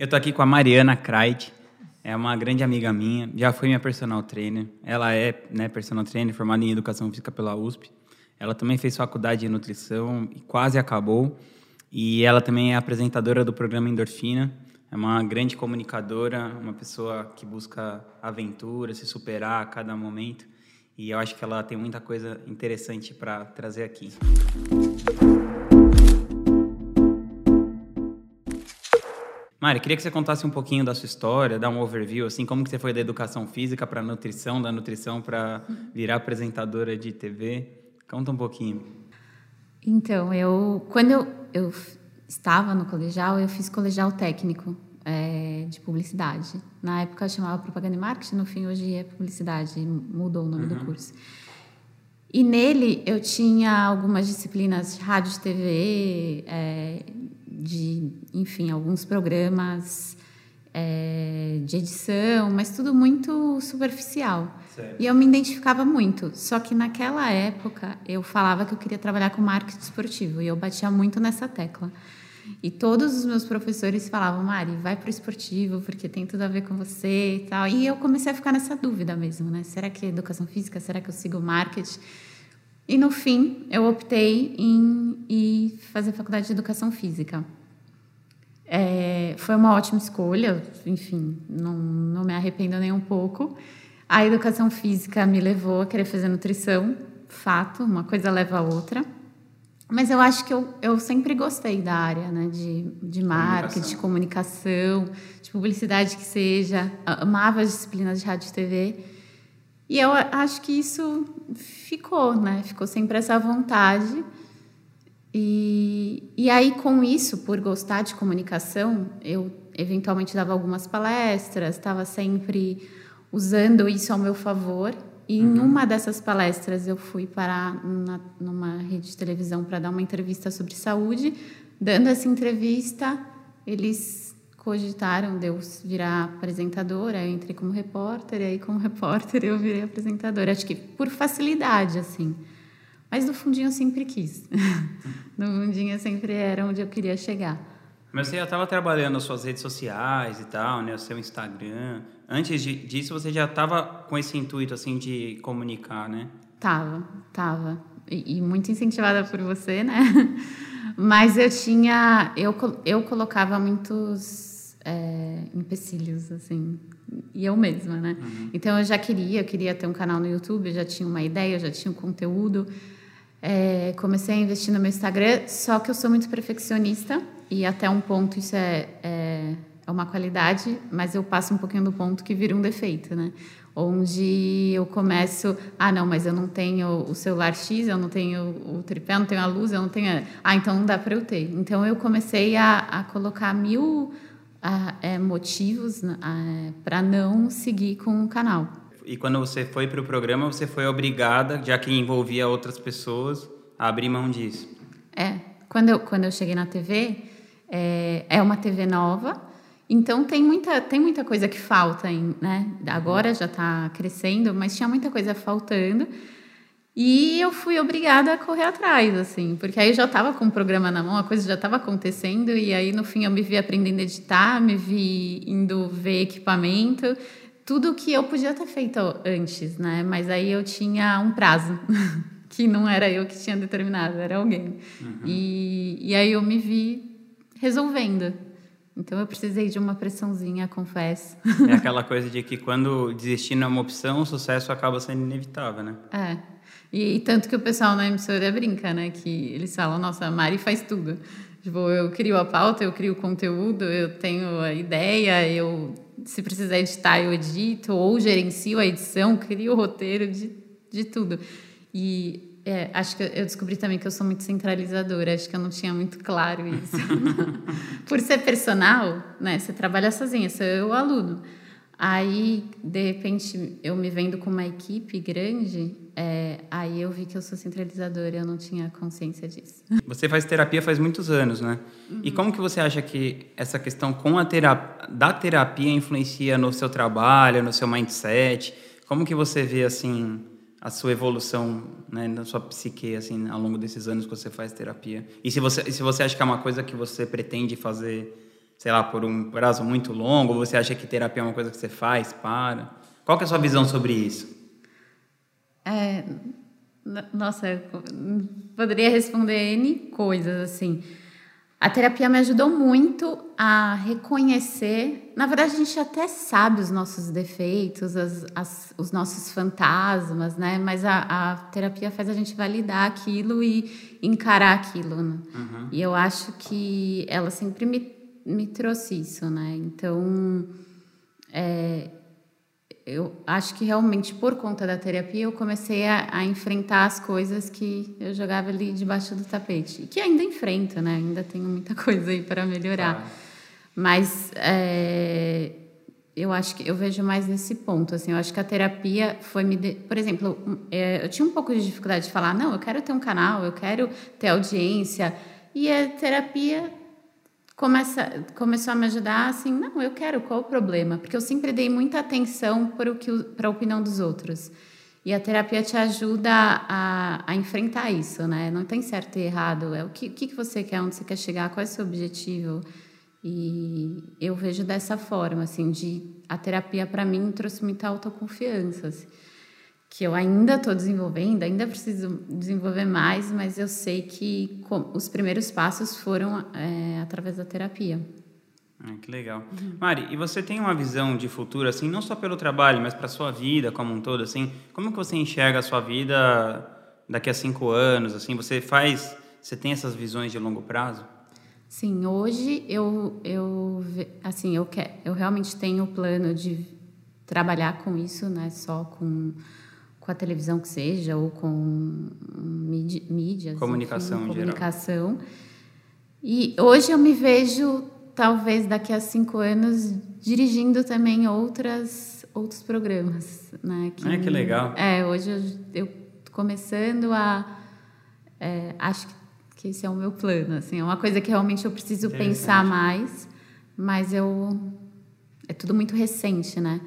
Eu tô aqui com a Mariana Kreit, é uma grande amiga minha, já foi minha personal trainer. Ela é né, personal trainer, formada em Educação Física pela USP. Ela também fez faculdade de nutrição e quase acabou. E ela também é apresentadora do programa Endorfina. É uma grande comunicadora, uma pessoa que busca aventura, se superar a cada momento. E eu acho que ela tem muita coisa interessante para trazer aqui. Mari, queria que você contasse um pouquinho da sua história, dar um overview, assim, como que você foi da educação física para nutrição, da nutrição para virar apresentadora de TV. Conta um pouquinho. Então, eu quando eu, eu estava no colegial, eu fiz colegial técnico é, de publicidade. Na época chamava propaganda e marketing, no fim hoje é publicidade, mudou o nome uhum. do curso. E nele eu tinha algumas disciplinas de rádio, de TV, é, de, enfim, alguns programas é, de edição, mas tudo muito superficial. Certo. E eu me identificava muito. Só que naquela época eu falava que eu queria trabalhar com marketing esportivo e eu batia muito nessa tecla. E todos os meus professores falavam, Mari, vai para o esportivo, porque tem tudo a ver com você e tal. E eu comecei a ficar nessa dúvida mesmo, né? Será que é educação física? Será que eu sigo marketing? E no fim, eu optei em ir fazer faculdade de educação física. É, foi uma ótima escolha, enfim, não, não me arrependo nem um pouco. A educação física me levou a querer fazer nutrição, fato, uma coisa leva a outra. Mas eu acho que eu, eu sempre gostei da área né, de, de marketing, de comunicação, de publicidade que seja. Amava as disciplinas de rádio e TV. E eu acho que isso ficou, né? Ficou sempre essa vontade. E, e aí, com isso, por gostar de comunicação, eu eventualmente dava algumas palestras, estava sempre usando isso ao meu favor. E uhum. em uma dessas palestras eu fui parar na, numa rede de televisão para dar uma entrevista sobre saúde. Dando essa entrevista, eles cogitaram de eu virar apresentadora, eu entrei como repórter, e aí como repórter eu virei apresentadora. Acho que por facilidade, assim. Mas no fundinho eu sempre quis. no fundinho sempre era onde eu queria chegar. Mas você já estava trabalhando as suas redes sociais e tal, né? O seu Instagram. Antes de, disso, você já estava com esse intuito, assim, de comunicar, né? Tava, tava. E, e muito incentivada por você, né? Mas eu tinha... Eu, eu colocava muitos é, empecilhos, assim, e eu mesma, né? Uhum. Então eu já queria, eu queria ter um canal no YouTube, eu já tinha uma ideia, eu já tinha um conteúdo. É, comecei a investir no meu Instagram, só que eu sou muito perfeccionista e até um ponto isso é, é, é uma qualidade, mas eu passo um pouquinho do ponto que vira um defeito, né? Onde eu começo, ah, não, mas eu não tenho o celular X, eu não tenho o tripé, eu não tenho a luz, eu não tenho. Ah, então não dá para eu ter. Então eu comecei a, a colocar mil é, motivos para não seguir com o canal. E quando você foi para o programa, você foi obrigada, já que envolvia outras pessoas, a abrir mão disso? É. Quando eu, quando eu cheguei na TV, é, é uma TV nova, então tem muita, tem muita coisa que falta, né? Agora já está crescendo, mas tinha muita coisa faltando. E eu fui obrigada a correr atrás, assim, porque aí já estava com o programa na mão, a coisa já estava acontecendo, e aí no fim eu me vi aprendendo a editar, me vi indo ver equipamento, tudo que eu podia ter feito antes, né? Mas aí eu tinha um prazo, que não era eu que tinha determinado, era alguém. Uhum. E, e aí eu me vi resolvendo. Então eu precisei de uma pressãozinha, confesso. É aquela coisa de que quando desistir não é uma opção, o sucesso acaba sendo inevitável, né? É. E, e, tanto que o pessoal na emissora brinca, né? Que eles falam, nossa, a Mari faz tudo. Tipo, eu crio a pauta, eu crio o conteúdo, eu tenho a ideia, eu, se precisar editar, eu edito, ou gerencio a edição, crio o roteiro de, de tudo. E é, acho que eu descobri também que eu sou muito centralizadora, acho que eu não tinha muito claro isso. Por ser personal, né? Você trabalha sozinha, sou eu o aluno. Aí, de repente, eu me vendo com uma equipe grande, é, aí eu vi que eu sou centralizadora, eu não tinha consciência disso. Você faz terapia faz muitos anos, né? Uhum. E como que você acha que essa questão com a terapia, da terapia influencia no seu trabalho, no seu mindset? Como que você vê, assim, a sua evolução né, na sua psique, assim, ao longo desses anos que você faz terapia? E se você, se você acha que é uma coisa que você pretende fazer sei lá, por um prazo muito longo? Ou você acha que terapia é uma coisa que você faz, para? Qual que é a sua visão sobre isso? É, nossa, poderia responder N coisas, assim. A terapia me ajudou muito a reconhecer. Na verdade, a gente até sabe os nossos defeitos, as, as, os nossos fantasmas, né? Mas a, a, terapia faz a gente validar aquilo e encarar aquilo. Né? Uhum. E eu acho que ela sempre me, me trouxe isso, né? Então, é, eu acho que realmente por conta da terapia eu comecei a, a, enfrentar as coisas que eu jogava ali debaixo do tapete. Que ainda enfrento, né? Ainda tenho muita coisa aí para melhorar. Ah. Mas é, eu acho que eu vejo mais nesse ponto. Assim, eu acho que a terapia foi me. De... Por exemplo, é, eu tinha um pouco de dificuldade de falar, não, eu quero ter um canal, eu quero ter audiência. E a terapia começa, começou a me ajudar assim, não, eu quero, qual o problema? Porque eu sempre dei muita atenção para, o que, para a opinião dos outros. E a terapia te ajuda a, a enfrentar isso, né? Não tem certo e errado. É o que, o que você quer, onde você quer chegar, qual é o seu objetivo. E eu vejo dessa forma, assim, de a terapia para mim trouxe muita autoconfiança. Assim que eu ainda estou desenvolvendo, ainda preciso desenvolver mais, mas eu sei que os primeiros passos foram é, através da terapia. Ah, que legal. Uhum. Mari, e você tem uma visão de futuro, assim, não só pelo trabalho, mas para a sua vida como um todo, assim, como que você enxerga a sua vida daqui a cinco anos, assim, você faz, você tem essas visões de longo prazo? Sim, hoje eu, eu assim, eu, quero, eu realmente tenho o plano de trabalhar com isso, né, só com com a televisão que seja, ou com mídia, mídias. Comunicação, enfim, comunicação. E hoje eu me vejo, talvez daqui a cinco anos, dirigindo também outras, outros programas. Né? Que, ah, que legal. É, hoje eu, estou começando a... É, acho que esse é o meu plano. Assim, é uma coisa que realmente eu preciso pensar mais, mas eu... É tudo muito recente, né?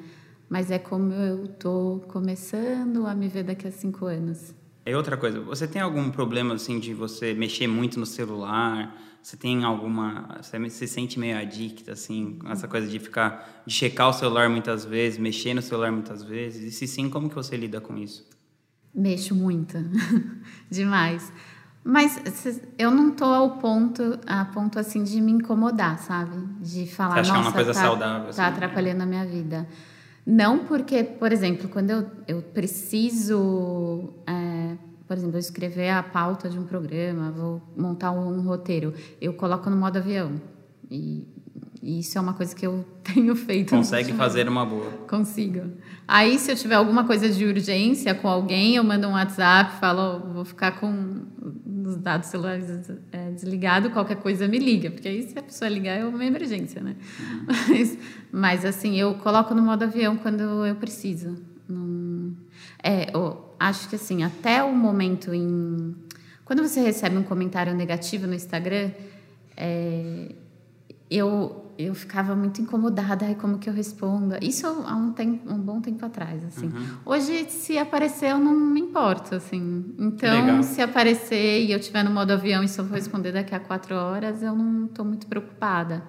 Mas é como eu estou começando a me ver daqui a cinco anos. É outra coisa, você tem algum problema assim de você mexer muito no celular? Você tem alguma, você se sente meio adicta assim, essa coisa de ficar de checar o celular muitas vezes, mexer no celular muitas vezes? E se sim, como que você lida com isso? Mexo muito. Demais. Mas eu não tô ao ponto, a ponto assim de me incomodar, sabe? De falar, Você acha nossa, é uma coisa tá, saudável, tá assim? tá atrapalhando a minha vida. Não porque, por exemplo, quando eu, eu preciso, é, por exemplo, escrever a pauta de um programa, vou montar um, um roteiro, eu coloco no modo avião. E, e, isso é uma coisa que eu tenho feito. Consegue fazer uma boa. Consigo. Aí, se eu tiver alguma coisa de urgência com alguém, eu mando um WhatsApp, falo, oh, vou ficar com os dados celulares é, desligados, qualquer coisa me liga, porque aí se a pessoa ligar é uma emergência, né? Uhum. Mas, mas, assim, eu coloco no modo avião quando eu preciso. Não... É, acho que assim, até o momento em. Quando você recebe um comentário negativo no Instagram, é, eu eu ficava muito incomodada, ai, como que eu respondo? Isso há um, tempo, um bom tempo atrás, assim. Uhum. Hoje, se aparecer, eu não me importo, assim. Então, se aparecer e eu estiver no modo avião e só vou responder daqui a quatro horas, eu não estou muito preocupada.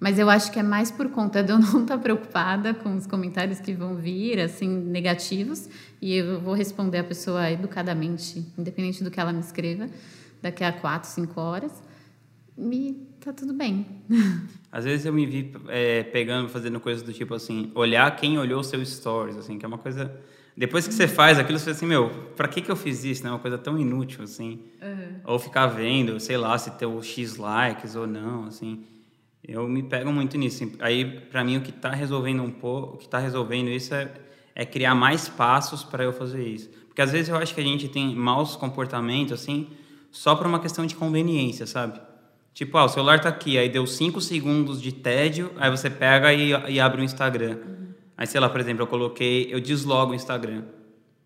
Mas eu acho que é mais por conta de eu não estar preocupada com os comentários que vão vir, assim, negativos, e eu vou responder a pessoa educadamente, independente do que ela me escreva, daqui a quatro, cinco horas. E tá tudo bem. Às vezes eu me vi é, pegando, fazendo coisas do tipo assim, olhar quem olhou seus stories, assim, que é uma coisa. Depois que você faz aquilo, você fala assim, meu, pra que que eu fiz isso? É uma coisa tão inútil, assim. Uhum. Ou ficar vendo, sei lá, se tem o X likes ou não, assim. Eu me pego muito nisso. Aí, para mim, o que está resolvendo um pouco, o que está resolvendo isso é, é criar mais passos para eu fazer isso. Porque às vezes eu acho que a gente tem maus comportamentos, assim, só por uma questão de conveniência, sabe? Tipo, ah, o celular tá aqui, aí deu 5 segundos de tédio, aí você pega e, e abre o Instagram. Uhum. Aí, sei lá, por exemplo, eu coloquei, eu deslogo o Instagram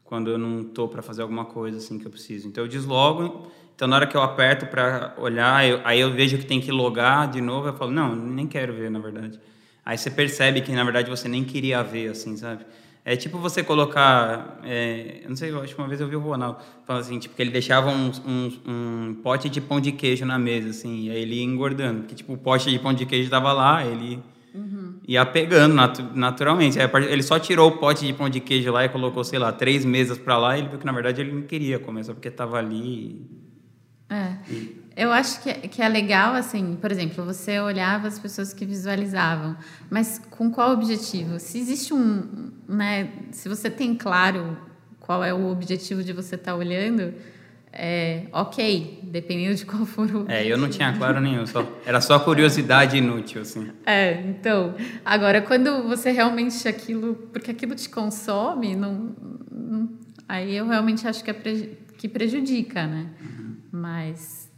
quando eu não tô para fazer alguma coisa assim que eu preciso. Então eu deslogo, então na hora que eu aperto para olhar, eu, aí eu vejo que tem que logar de novo, eu falo, não, nem quero ver, na verdade. Aí você percebe que na verdade você nem queria ver assim, sabe? É tipo você colocar. É, eu não sei, eu acho que uma vez eu vi o Ronaldo falando assim, tipo, que ele deixava um, um, um, pote de pão de queijo na mesa, assim, e aí ele ia engordando. Porque, tipo, o pote de pão de queijo tava lá, ele uhum. ia pegando natu naturalmente. Aí, ele só tirou o pote de pão de queijo lá e colocou, sei lá, três mesas para lá, e ele viu que, na verdade, ele não queria comer, só porque tava ali. É. E... Eu acho que é, que é legal, assim, por exemplo, você olhava as pessoas que visualizavam, mas com qual objetivo? Se existe um, né, se você tem claro qual é o objetivo de você estar tá olhando, é, ok, dependendo de qual for o. É, eu não tinha claro nenhum, só, era só curiosidade inútil, assim. É, então. Agora, quando você realmente aquilo. Porque aquilo te consome, não, não aí eu realmente acho que, é pre, que prejudica, né? Uhum. Mas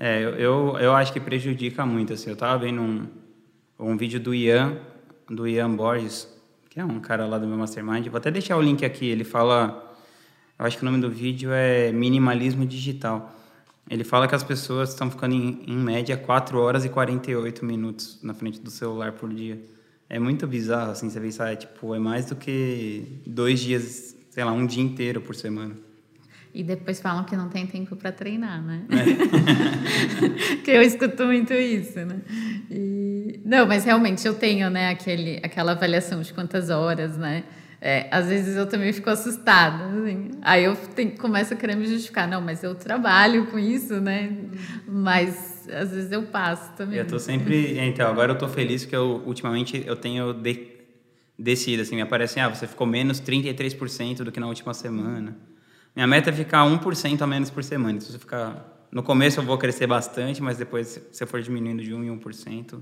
é, eu, eu acho que prejudica muito. Assim. Eu estava vendo um, um vídeo do Ian, do Ian Borges, que é um cara lá do meu mastermind. Vou até deixar o link aqui. Ele fala. Eu acho que o nome do vídeo é Minimalismo Digital. Ele fala que as pessoas estão ficando, em, em média, 4 horas e 48 minutos na frente do celular por dia. É muito bizarro, assim, você pensar, é, tipo, é mais do que dois dias, sei lá, um dia inteiro por semana. E depois falam que não tem tempo para treinar, né? É. que eu escuto muito isso, né? E... Não, mas realmente eu tenho, né, aquele, aquela avaliação de quantas horas, né? É, às vezes eu também fico assustada, assim. Aí eu tenho, começo a querer me justificar. Não, mas eu trabalho com isso, né? Mas às vezes eu passo também. Eu tô sempre... Então, agora eu tô feliz que eu, ultimamente, eu tenho de, descido, assim. Me aparece, ah, você ficou menos 33% do que na última semana. Minha meta é ficar 1% a menos por semana. Se você ficar. No começo eu vou crescer bastante, mas depois, se você for diminuindo de 1 em 1%,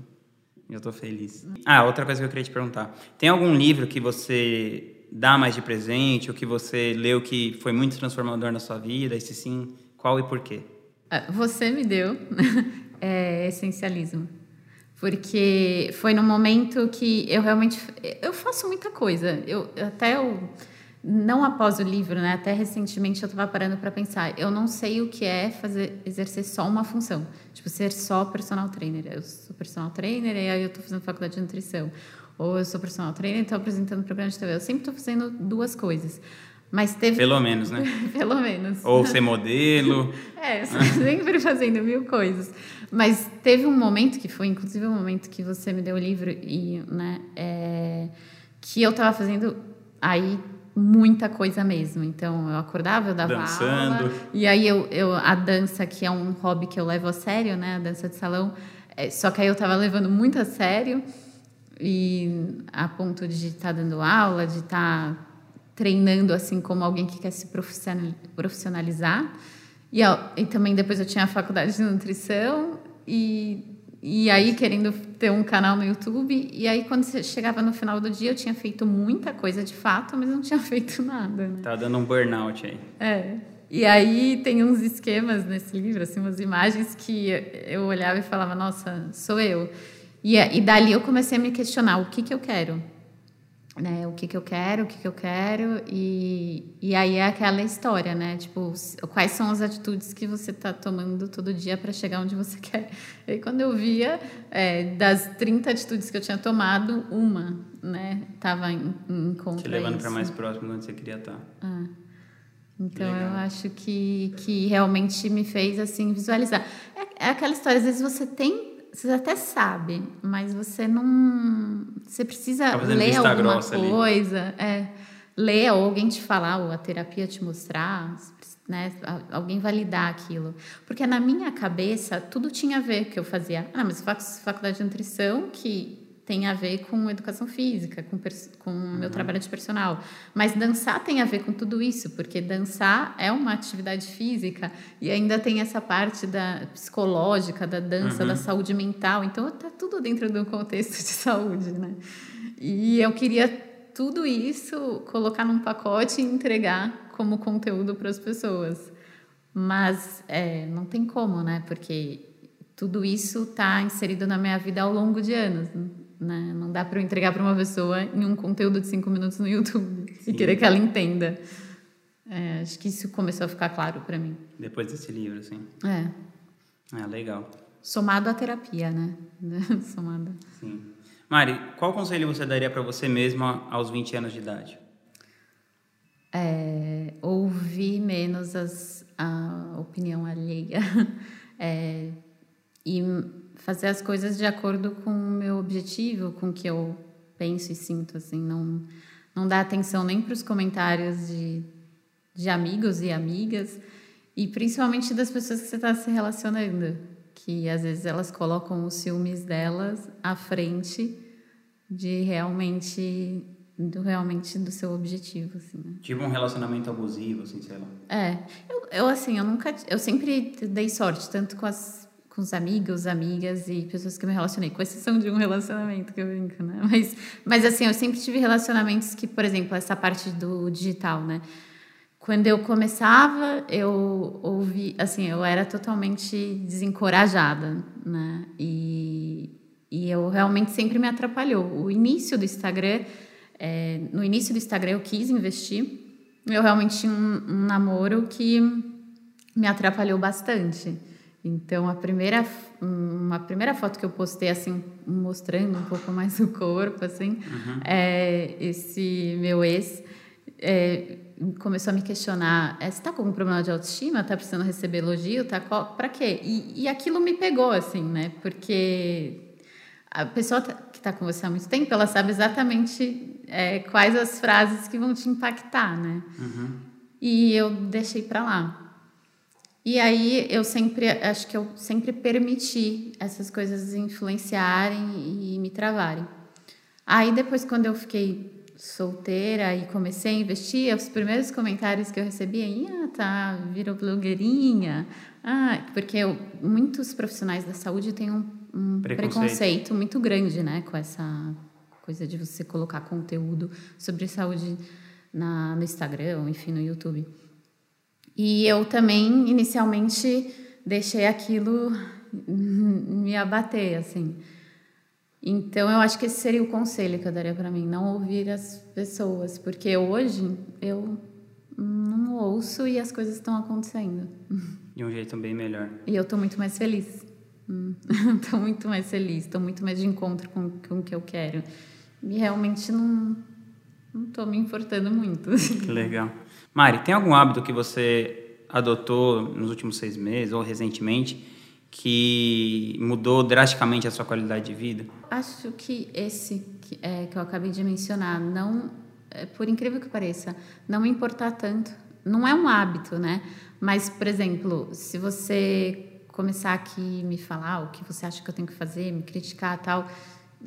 eu estou feliz. Ah, outra coisa que eu queria te perguntar. Tem algum livro que você dá mais de presente, ou que você leu que foi muito transformador na sua vida? E se sim, qual e por quê? Ah, você me deu é, essencialismo. Porque foi no momento que eu realmente. Eu faço muita coisa. Eu, até eu não após o livro, né? Até recentemente eu estava parando para pensar. Eu não sei o que é fazer exercer só uma função, tipo ser só personal trainer. Eu sou personal trainer e aí eu estou fazendo faculdade de nutrição, ou eu sou personal trainer e estou apresentando programa de TV. Eu sempre estou fazendo duas coisas. Mas teve. Pelo menos, né? Pelo menos. Ou ser modelo. é, sempre fazendo mil coisas. Mas teve um momento que foi, inclusive, o um momento que você me deu o livro e, né, é, que eu estava fazendo aí muita coisa mesmo. Então, eu acordava, eu dava Dançando. aula. E aí, eu, eu, a dança, que é um hobby que eu levo a sério, né? A dança de salão. É, só que aí eu estava levando muito a sério. E a ponto de estar tá dando aula, de estar tá treinando, assim, como alguém que quer se profissionalizar. E, e também depois eu tinha a faculdade de nutrição. E e aí, querendo ter um canal no YouTube. E aí, quando chegava no final do dia, eu tinha feito muita coisa de fato, mas não tinha feito nada. Né? Tá dando um burnout aí. É. E aí, tem uns esquemas nesse livro, assim, umas imagens que eu olhava e falava: nossa, sou eu. E, e dali eu comecei a me questionar: o que, que eu quero? Né, o que, que eu quero, o que, que eu quero, e, e aí é aquela história, né? Tipo, quais são as atitudes que você está tomando todo dia para chegar onde você quer. E aí, quando eu via, é, das 30 atitudes que eu tinha tomado, uma, né, estava em, em contra Te levando para mais próximo de onde você queria estar. Tá. Ah. Então, eu acho que, que realmente me fez, assim, visualizar. É, é aquela história, às vezes você tem você até sabe, mas você não. Você precisa tá ler alguma coisa. É, ler ou alguém te falar, ou a terapia te mostrar, né? Alguém validar aquilo. Porque na minha cabeça, tudo tinha a ver que eu fazia. Ah, mas faculdade de nutrição, que tem a ver com educação física, com, com uhum. meu trabalho de personal. Mas dançar tem a ver com tudo isso, porque dançar é uma atividade física e ainda tem essa parte da psicológica, da dança, uhum. da saúde mental. Então, está tudo dentro do contexto de saúde, né? E eu queria tudo isso colocar num pacote e entregar como conteúdo para as pessoas. Mas é, não tem como, né? Porque tudo isso está inserido na minha vida ao longo de anos. Né? Não dá para eu entregar para uma pessoa em um conteúdo de cinco minutos no YouTube Sim. e querer que ela entenda. É, acho que isso começou a ficar claro para mim. Depois desse livro, sim. É. Ah, legal. Somado à terapia, né? Somado. Sim. Mari, qual conselho você daria para você mesma aos 20 anos de idade? É, ouvir menos as, a opinião alheia é, e fazer as coisas de acordo com o meu objetivo, com o que eu penso e sinto, assim, não, não dar atenção nem para os comentários de, de amigos e amigas e principalmente das pessoas que você está se relacionando, que às vezes elas colocam os ciúmes delas à frente de realmente do realmente do seu objetivo, assim. Né? Tipo um relacionamento abusivo, assim, sei lá. É, eu, eu assim, eu nunca, eu sempre dei sorte tanto com as com os amigos, amigas e pessoas que eu me relacionei, com exceção de um relacionamento que eu brinco, né? Mas, mas assim, eu sempre tive relacionamentos que, por exemplo, essa parte do digital, né? Quando eu começava, eu ouvi, assim, eu era totalmente desencorajada, né? E, e eu realmente sempre me atrapalhou. O início do Instagram, é, no início do Instagram eu quis investir, eu realmente tinha um, um namoro que me atrapalhou bastante. Então, a primeira, uma primeira foto que eu postei, assim, mostrando um pouco mais o corpo, assim, uhum. é, esse meu ex é, começou a me questionar: é, você está com algum problema de autoestima? Está precisando receber elogio? Tá para quê? E, e aquilo me pegou, assim, né? Porque a pessoa tá, que está com você há muito tempo, ela sabe exatamente é, quais as frases que vão te impactar, né? Uhum. E eu deixei para lá. E aí eu sempre, acho que eu sempre permiti essas coisas influenciarem e me travarem. Aí depois, quando eu fiquei solteira e comecei a investir, os primeiros comentários que eu recebia, ah, tá, virou blogueirinha. Ah, porque eu, muitos profissionais da saúde têm um, um preconceito. preconceito muito grande, né, com essa coisa de você colocar conteúdo sobre saúde na, no Instagram, enfim, no YouTube. E eu também, inicialmente, deixei aquilo me abater, assim. Então, eu acho que esse seria o conselho que eu daria para mim, não ouvir as pessoas, porque hoje eu não ouço e as coisas estão acontecendo. De um jeito bem melhor. E eu estou muito mais feliz. Estou muito mais feliz, estou muito mais de encontro com, com o que eu quero. E realmente não estou me importando muito. Que legal. Mari, tem algum hábito que você adotou nos últimos seis meses ou recentemente que mudou drasticamente a sua qualidade de vida? Acho que esse que, é, que eu acabei de mencionar, não, é, por incrível que pareça, não me importar tanto. Não é um hábito, né? Mas, por exemplo, se você começar aqui me falar o que você acha que eu tenho que fazer, me criticar tal,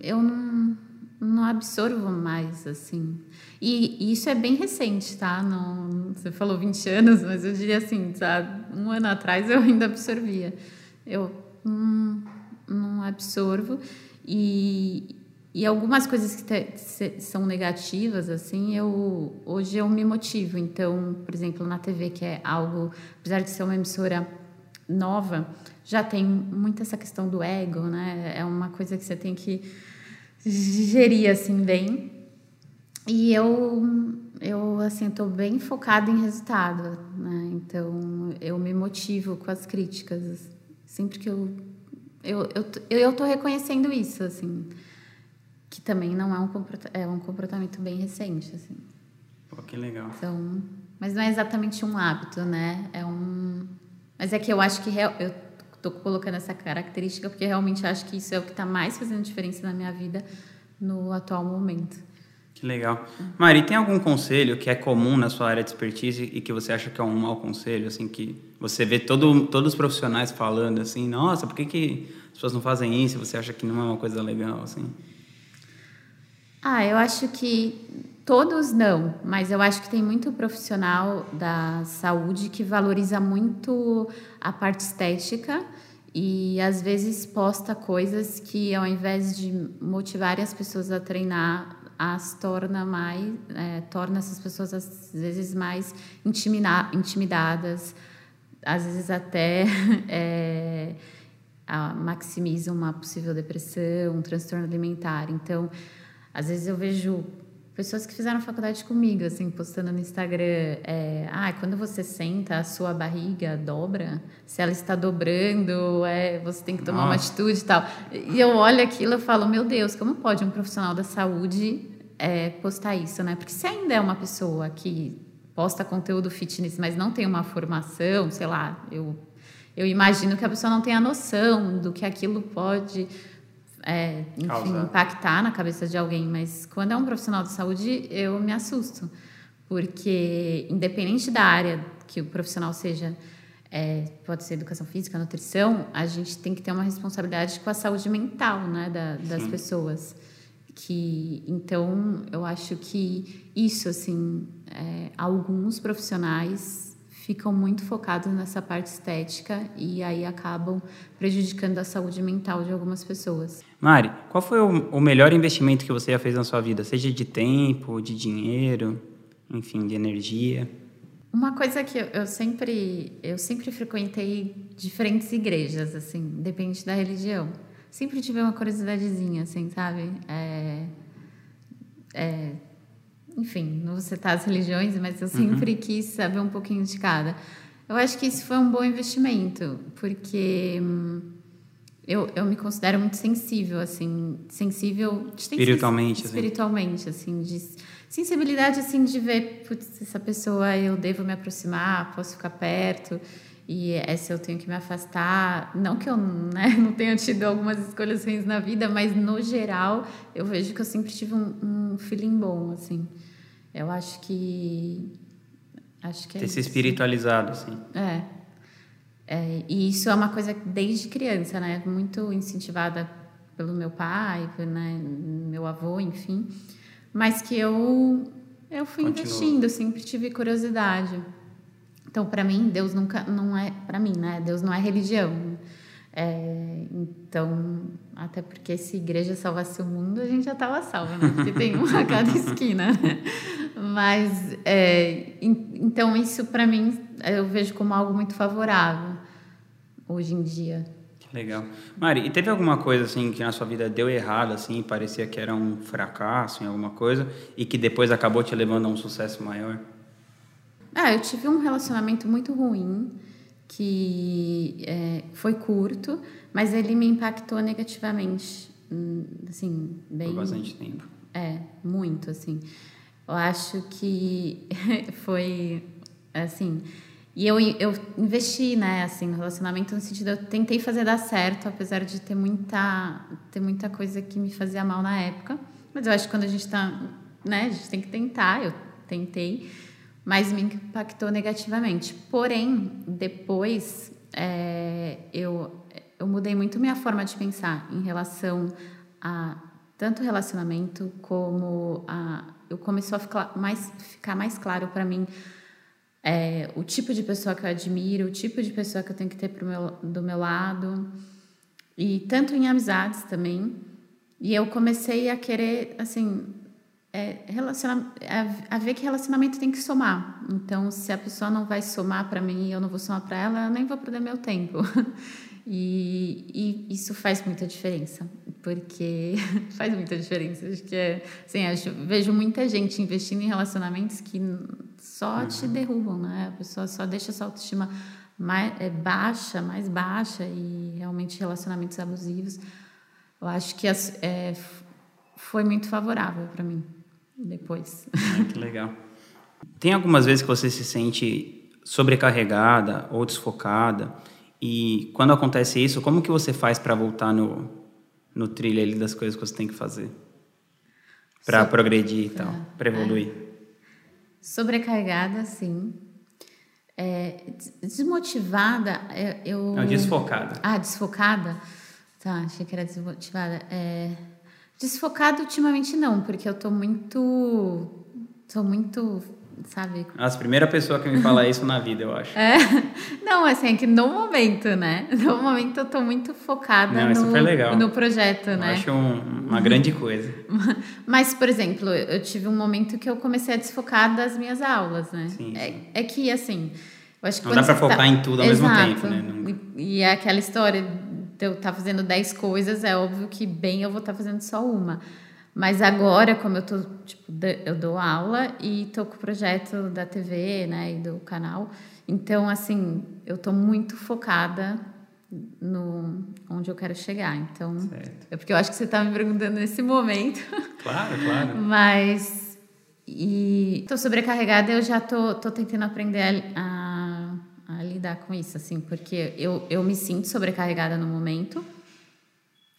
eu não não absorvo mais, assim. E, isso é bem recente, tá? Não, você falou 20 anos, mas eu diria assim, sabe? Um ano atrás eu ainda absorvia. Eu hum, não absorvo. E, e algumas coisas que te, são negativas, assim, eu hoje eu me motivo. Então, por exemplo, na TV, que é algo, apesar de ser uma emissora nova, já tem muito essa questão do ego, né? É uma coisa que você tem que gerir assim bem. E eu eu assim estou bem focada em resultado, né? Então eu me motivo com as críticas sempre que eu eu eu, eu tô reconhecendo isso assim que também não é um é um comportamento bem recente assim. Pô, que legal. Então, mas não é exatamente um hábito, né? É um mas é que eu acho que eu estou colocando essa característica porque realmente acho que isso é o que está mais fazendo diferença na minha vida no atual momento. Que legal. Mari, tem algum conselho que é comum na sua área de expertise e que você acha que é um mau conselho, assim, que você vê todo, todos os profissionais falando assim, nossa, por que, que as pessoas não fazem isso? Você acha que não é uma coisa legal, assim? Ah, eu acho que todos não, mas eu acho que tem muito profissional da saúde que valoriza muito a parte estética e às vezes posta coisas que ao invés de motivar as pessoas a treinar as torna mais é, torna essas pessoas às vezes mais intimida intimidadas às vezes até é, maximiza uma possível depressão um transtorno alimentar. Então às vezes eu vejo pessoas que fizeram faculdade comigo, assim, postando no Instagram, é, ah, quando você senta, a sua barriga dobra, se ela está dobrando, é, você tem que tomar Nossa. uma atitude e tal. E eu olho aquilo e falo, meu Deus, como pode um profissional da saúde é, postar isso, né? Porque se ainda é uma pessoa que posta conteúdo fitness, mas não tem uma formação, sei lá, eu, eu imagino que a pessoa não tenha noção do que aquilo pode é, enfim, impactar na cabeça de alguém, mas quando é um profissional de saúde, eu me assusto, porque independente da área que o profissional seja, é, pode ser educação física, nutrição, a gente tem que ter uma responsabilidade com a saúde mental, né, da, das Sim. pessoas. Que então eu acho que isso assim, é, alguns profissionais ficam muito focados nessa parte estética e aí acabam prejudicando a saúde mental de algumas pessoas. Mari, qual foi o, melhor investimento que você já fez na sua vida? Seja de tempo, de dinheiro, enfim, de energia? Uma coisa que eu sempre eu sempre frequentei diferentes igrejas, assim, depende da religião. Sempre tive uma curiosidadezinha, assim, sabe? É, é, enfim, não vou citar as religiões, mas eu sempre uhum. quis saber um pouquinho de cada. Eu acho que isso foi um bom investimento, porque hum, eu, eu me considero muito sensível, assim, sensível... Espiritualmente, Espiritualmente, assim, de sensibilidade, assim, de ver, putz, essa pessoa eu devo me aproximar, posso ficar perto, e essa eu tenho que me afastar. Não que eu né, não tenha tido algumas escolhas ruins na vida, mas no geral eu vejo que eu sempre tive um, um feeling bom, assim. Eu acho que acho que é ter se espiritualizado, assim. É. é. E isso é uma coisa desde criança, né? Muito incentivada pelo meu pai, pelo né, meu avô, enfim. Mas que eu eu fui Continua. investindo, sempre tive curiosidade. Então, para mim, Deus nunca não é para mim, né? Deus não é religião. É, então, até porque se igreja salvasse o mundo, a gente já estava salvo, né? Porque tem uma a cada esquina. Né? Mas, é, então, isso para mim eu vejo como algo muito favorável hoje em dia. Legal. Mari, e teve alguma coisa assim que na sua vida deu errado, assim, parecia que era um fracasso em alguma coisa e que depois acabou te levando a um sucesso maior? Ah, eu tive um relacionamento muito ruim, que é, foi curto, mas ele me impactou negativamente, hum, assim, bem... Por bastante tempo. É, muito, assim. Eu acho que foi, assim... E eu, eu investi, né, assim, no relacionamento no sentido, eu tentei fazer dar certo, apesar de ter muita, ter muita coisa que me fazia mal na época. Mas eu acho que quando a gente tá, né, a gente tem que tentar, eu tentei mas me impactou negativamente. Porém, depois é, eu, eu mudei muito minha forma de pensar em relação a tanto relacionamento como a eu começou a ficar mais ficar mais claro para mim é, o tipo de pessoa que eu admiro, o tipo de pessoa que eu tenho que ter pro meu, do meu lado e tanto em amizades também. E eu comecei a querer assim é, relaciona, é, a ver que relacionamento tem que somar. Então, se a pessoa não vai somar para mim e eu não vou somar para ela, eu nem vou perder meu tempo. E, e, isso faz muita diferença, porque faz muita diferença. Acho que é, assim, acho, vejo muita gente investindo em relacionamentos que só te uhum. derrubam, né? A pessoa só deixa sua autoestima mais é, baixa, mais baixa e realmente relacionamentos abusivos. Eu acho que as, é, foi muito favorável para mim depois. Ah, que legal. Tem algumas vezes que você se sente sobrecarregada ou desfocada e quando acontece isso, como que você faz para voltar no, no trilho ali das coisas que você tem que fazer? Para progredir e tal, para evoluir? É. Sobrecarregada, sim. É, desmotivada, é, eu... Não, desfocada. Ah, desfocada? Tá, achei que era desmotivada. É... Desfocado ultimamente não, porque eu tô muito. tô muito. Sabe? As primeira pessoa que me fala isso na vida, eu acho. É. Não, assim, é que no momento, né? No momento eu tô muito focada não, no, é legal. no projeto, eu né? acho um, uma grande coisa. Mas, por exemplo, eu tive um momento que eu comecei a desfocar das minhas aulas, né? Sim, é, sim. é, que, assim. Eu acho que não dá pra focar tá... em tudo ao Exato. mesmo tempo, né? Não... E, e é aquela história eu estar tá fazendo 10 coisas, é óbvio que bem eu vou estar tá fazendo só uma. Mas agora, como eu tô, tipo, eu dou aula e tô com o projeto da TV, né, e do canal, então, assim, eu tô muito focada no onde eu quero chegar. Então, certo. é porque eu acho que você está me perguntando nesse momento. Claro, claro. Mas e tô sobrecarregada, eu já tô, tô tentando aprender a, lidar com isso, assim, porque eu, eu me sinto sobrecarregada no momento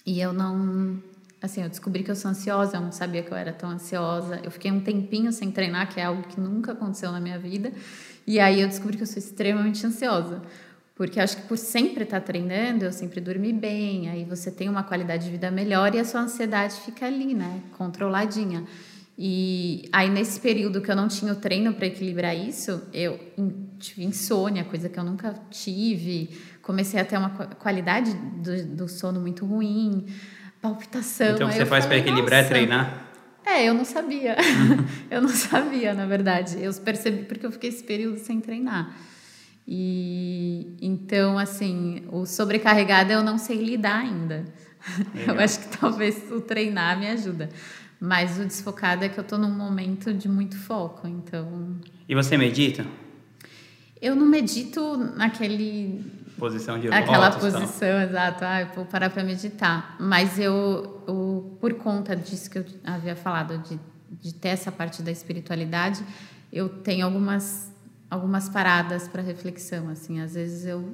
e eu não assim, eu descobri que eu sou ansiosa, eu não sabia que eu era tão ansiosa. Eu fiquei um tempinho sem treinar, que é algo que nunca aconteceu na minha vida. E aí eu descobri que eu sou extremamente ansiosa. Porque acho que por sempre estar treinando, eu sempre dormi bem, aí você tem uma qualidade de vida melhor e a sua ansiedade fica ali, né? Controladinha. E aí, nesse período que eu não tinha o treino para equilibrar isso, eu tive insônia, coisa que eu nunca tive. Comecei a ter uma qualidade do, do sono muito ruim palpitação. Então, o que você faz para equilibrar é treinar? É, eu não sabia. eu não sabia, na verdade. Eu percebi porque eu fiquei esse período sem treinar. E então, assim, o sobrecarregado eu não sei lidar ainda. Legal. Eu acho que talvez o treinar me ajuda. Mas o desfocado é que eu estou num momento de muito foco, então. E você medita? Eu não medito naquele posição de Aquela lotus, posição, então. exato. Ah, eu vou parar para meditar. Mas eu, eu, por conta disso que eu havia falado, de, de ter essa parte da espiritualidade, eu tenho algumas, algumas paradas para reflexão. Assim, às vezes eu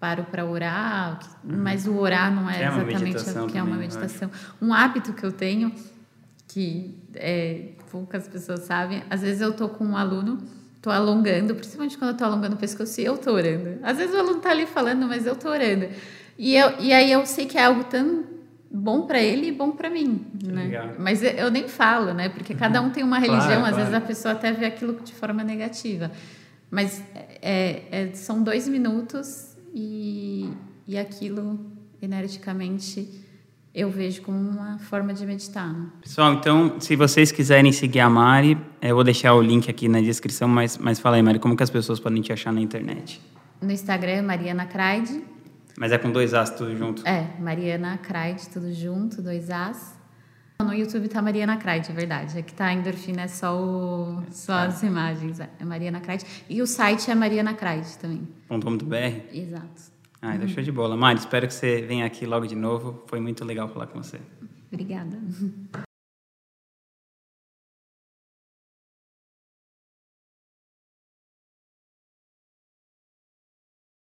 paro para orar, mas o orar não é, é exatamente o que é uma meditação. Um hábito que eu tenho, que é, poucas pessoas sabem, às vezes eu tô com um aluno Tô alongando, principalmente quando eu tô alongando o pescoço, e eu tô orando. Às vezes o aluno tá ali falando, mas eu tô orando. E, eu, e aí eu sei que é algo tão bom para ele e bom para mim, né? Legal. Mas eu nem falo, né? Porque cada um tem uma religião, claro, às claro. vezes a pessoa até vê aquilo de forma negativa. Mas é, é, são dois minutos e, e aquilo energeticamente eu vejo como uma forma de meditar. Né? Pessoal, então, se vocês quiserem seguir a Mari, eu vou deixar o link aqui na descrição, mas, mas fala aí, Mari, como que as pessoas podem te achar na internet? No Instagram é Mariana Craide. Mas é com dois As tudo junto? É, Mariana Craide, tudo junto, dois As. No YouTube tá Mariana Craide, é verdade. Aqui tá a endorfina, é só, o, só tá. as imagens. É Mariana Craide. E o site é Mariana Craide também. .com.br? Exato. Ah, show de bola. Mari, espero que você venha aqui logo de novo. Foi muito legal falar com você. Obrigada.